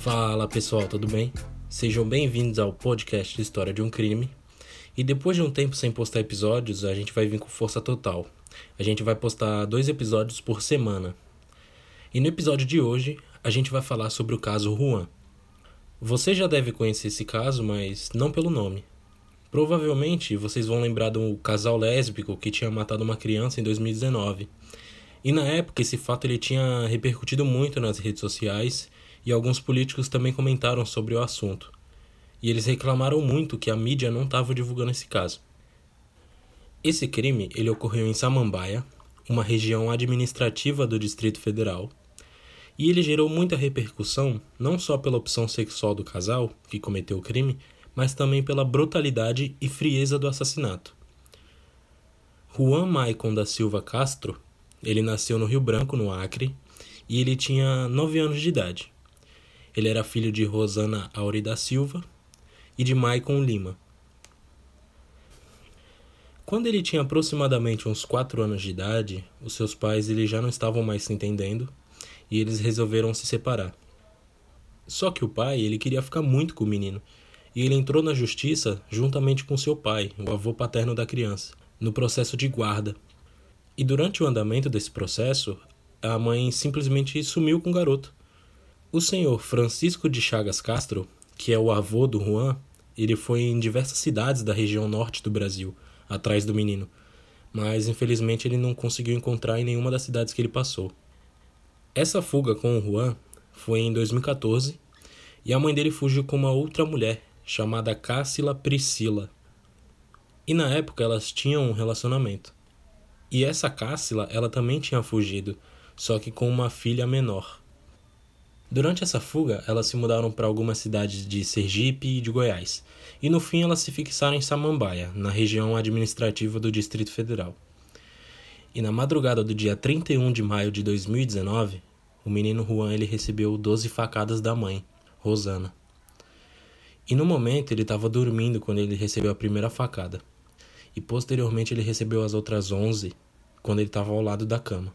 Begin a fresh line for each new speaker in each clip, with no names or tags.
Fala pessoal, tudo bem? Sejam bem-vindos ao podcast de História de um Crime. E depois de um tempo sem postar episódios, a gente vai vir com força total. A gente vai postar dois episódios por semana. E no episódio de hoje, a gente vai falar sobre o caso Juan. Você já deve conhecer esse caso, mas não pelo nome. Provavelmente vocês vão lembrar do casal lésbico que tinha matado uma criança em 2019. E na época esse fato ele tinha repercutido muito nas redes sociais e alguns políticos também comentaram sobre o assunto. E eles reclamaram muito que a mídia não estava divulgando esse caso. Esse crime ele ocorreu em Samambaia, uma região administrativa do Distrito Federal, e ele gerou muita repercussão não só pela opção sexual do casal que cometeu o crime, mas também pela brutalidade e frieza do assassinato. Juan Maicon da Silva Castro, ele nasceu no Rio Branco, no Acre, e ele tinha 9 anos de idade. Ele era filho de Rosana Auri da Silva e de Maicon Lima. Quando ele tinha aproximadamente uns 4 anos de idade, os seus pais ele já não estavam mais se entendendo e eles resolveram se separar. Só que o pai ele queria ficar muito com o menino e ele entrou na justiça juntamente com seu pai, o avô paterno da criança, no processo de guarda. E durante o andamento desse processo, a mãe simplesmente sumiu com o garoto. O senhor Francisco de Chagas Castro, que é o avô do Juan, ele foi em diversas cidades da região norte do Brasil, atrás do menino, mas infelizmente ele não conseguiu encontrar em nenhuma das cidades que ele passou. Essa fuga com o Juan foi em 2014 e a mãe dele fugiu com uma outra mulher chamada Cássila Priscila. E na época elas tinham um relacionamento. E essa Cássila, ela também tinha fugido, só que com uma filha menor. Durante essa fuga, elas se mudaram para algumas cidades de Sergipe e de Goiás, e no fim elas se fixaram em Samambaia, na região administrativa do Distrito Federal. E na madrugada do dia 31 de maio de 2019, o menino Juan ele recebeu 12 facadas da mãe, Rosana. E no momento ele estava dormindo quando ele recebeu a primeira facada. E posteriormente ele recebeu as outras 11 quando ele estava ao lado da cama.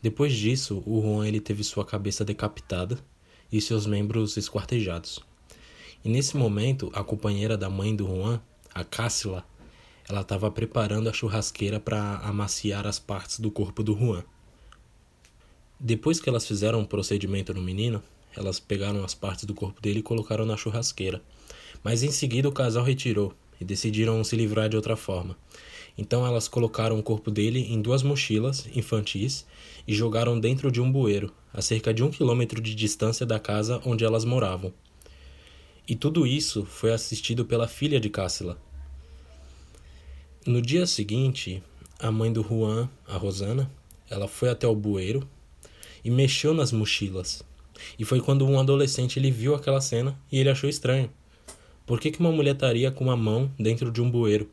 Depois disso, o Juan ele teve sua cabeça decapitada e seus membros esquartejados. E nesse momento, a companheira da mãe do Juan, a Cássila, ela estava preparando a churrasqueira para amaciar as partes do corpo do Juan. Depois que elas fizeram o um procedimento no menino, elas pegaram as partes do corpo dele e colocaram na churrasqueira. Mas em seguida o casal retirou e decidiram se livrar de outra forma. Então elas colocaram o corpo dele em duas mochilas infantis e jogaram dentro de um bueiro, a cerca de um quilômetro de distância da casa onde elas moravam. E tudo isso foi assistido pela filha de Cássila. No dia seguinte, a mãe do Juan, a Rosana, ela foi até o bueiro e mexeu nas mochilas e foi quando um adolescente ele viu aquela cena e ele achou estranho. Por que, que uma mulher estaria com uma mão dentro de um bueiro?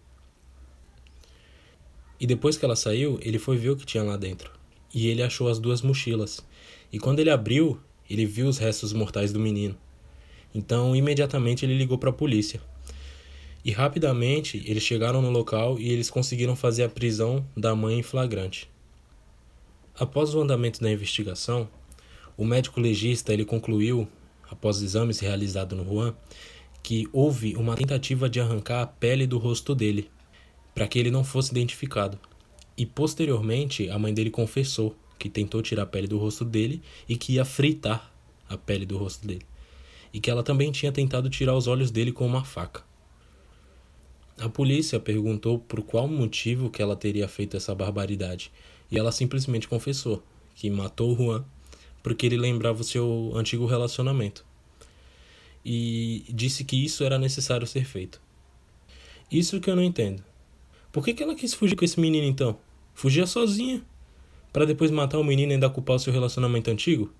E depois que ela saiu, ele foi ver o que tinha lá dentro. E ele achou as duas mochilas. E quando ele abriu, ele viu os restos mortais do menino. Então, imediatamente ele ligou para a polícia. E rapidamente eles chegaram no local e eles conseguiram fazer a prisão da mãe em flagrante. Após o andamento da investigação, o médico legista ele concluiu, após exames realizados no Juan, que houve uma tentativa de arrancar a pele do rosto dele, para que ele não fosse identificado. E posteriormente, a mãe dele confessou que tentou tirar a pele do rosto dele e que ia fritar a pele do rosto dele. E que ela também tinha tentado tirar os olhos dele com uma faca. A polícia perguntou por qual motivo que ela teria feito essa barbaridade, e ela simplesmente confessou que matou o Juan porque ele lembrava o seu antigo relacionamento. E disse que isso era necessário ser feito. Isso que eu não entendo. Por que, que ela quis fugir com esse menino então? Fugia sozinha? para depois matar o menino e ainda culpar o seu relacionamento antigo?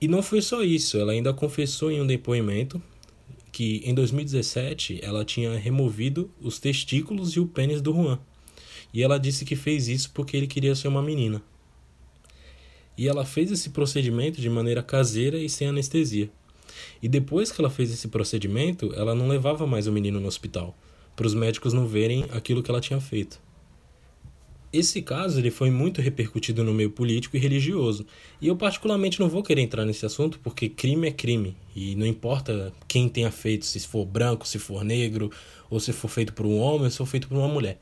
E não foi só isso, ela ainda confessou em um depoimento que em 2017 ela tinha removido os testículos e o pênis do Juan. E ela disse que fez isso porque ele queria ser uma menina e ela fez esse procedimento de maneira caseira e sem anestesia. E depois que ela fez esse procedimento, ela não levava mais o menino no hospital, para os médicos não verem aquilo que ela tinha feito. Esse caso ele foi muito repercutido no meio político e religioso. E eu particularmente não vou querer entrar nesse assunto porque crime é crime. E não importa quem tenha feito, se for branco, se for negro, ou se for feito por um homem ou se for feito por uma mulher.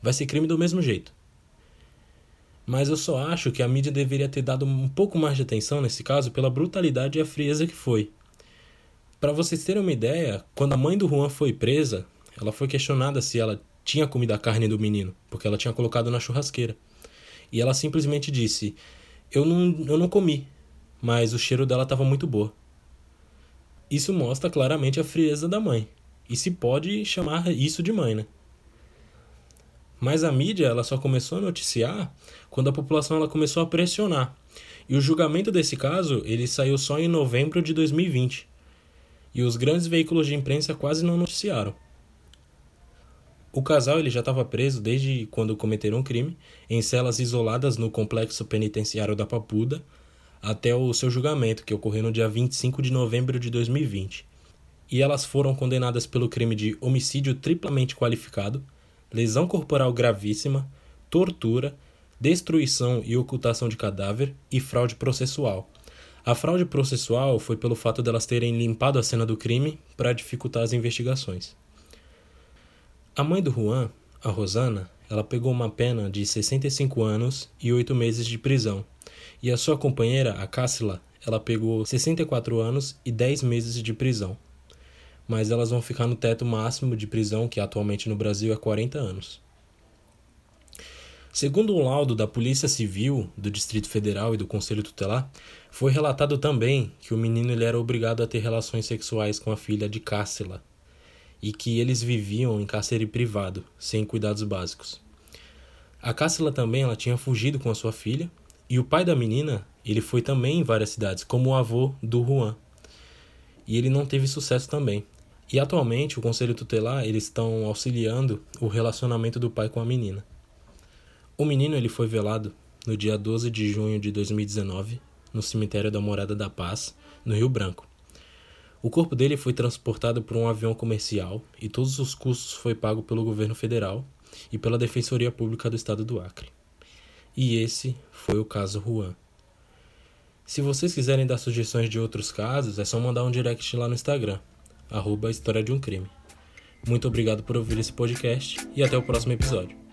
Vai ser crime do mesmo jeito. Mas eu só acho que a mídia deveria ter dado um pouco mais de atenção nesse caso pela brutalidade e a frieza que foi. Para vocês terem uma ideia, quando a mãe do Juan foi presa, ela foi questionada se ela tinha comido a carne do menino, porque ela tinha colocado na churrasqueira. E ela simplesmente disse: Eu não, eu não comi, mas o cheiro dela estava muito boa. Isso mostra claramente a frieza da mãe. E se pode chamar isso de mãe, né? Mas a mídia ela só começou a noticiar quando a população ela começou a pressionar. E o julgamento desse caso ele saiu só em novembro de 2020. E os grandes veículos de imprensa quase não noticiaram. O casal ele já estava preso desde quando cometeram o crime, em celas isoladas no complexo penitenciário da Papuda, até o seu julgamento, que ocorreu no dia 25 de novembro de 2020. E elas foram condenadas pelo crime de homicídio triplamente qualificado, lesão corporal gravíssima, tortura, destruição e ocultação de cadáver e fraude processual. A fraude processual foi pelo fato delas terem limpado a cena do crime para dificultar as investigações. A mãe do Juan, a Rosana, ela pegou uma pena de 65 anos e 8 meses de prisão. E a sua companheira, a Cássila, ela pegou 64 anos e 10 meses de prisão. Mas elas vão ficar no teto máximo de prisão, que atualmente no Brasil é 40 anos. Segundo um laudo da Polícia Civil do Distrito Federal e do Conselho Tutelar, foi relatado também que o menino ele era obrigado a ter relações sexuais com a filha de Cássila, e que eles viviam em cárcere privado, sem cuidados básicos. A Cássila também ela tinha fugido com a sua filha, e o pai da menina ele foi também em várias cidades, como o avô do Juan. E ele não teve sucesso também. E atualmente o Conselho Tutelar eles estão auxiliando o relacionamento do pai com a menina. O menino ele foi velado no dia 12 de junho de 2019 no cemitério da Morada da Paz, no Rio Branco. O corpo dele foi transportado por um avião comercial e todos os custos foi pago pelo governo federal e pela Defensoria Pública do Estado do Acre. E esse foi o caso Juan. Se vocês quiserem dar sugestões de outros casos, é só mandar um direct lá no Instagram, arroba História de um Crime. Muito obrigado por ouvir esse podcast e até o próximo episódio.